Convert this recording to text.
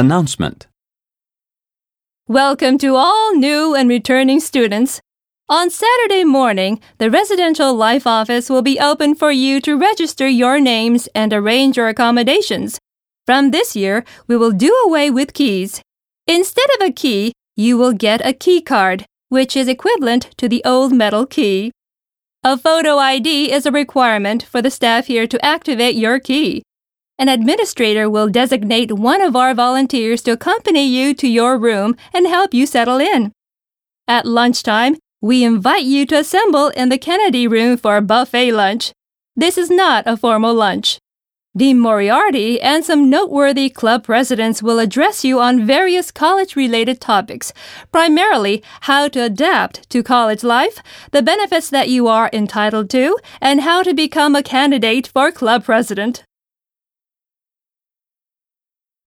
Announcement Welcome to all new and returning students. On Saturday morning, the Residential Life Office will be open for you to register your names and arrange your accommodations. From this year, we will do away with keys. Instead of a key, you will get a key card, which is equivalent to the old metal key. A photo ID is a requirement for the staff here to activate your key. An administrator will designate one of our volunteers to accompany you to your room and help you settle in. At lunchtime, we invite you to assemble in the Kennedy Room for a buffet lunch. This is not a formal lunch. Dean Moriarty and some noteworthy club presidents will address you on various college related topics, primarily how to adapt to college life, the benefits that you are entitled to, and how to become a candidate for club president.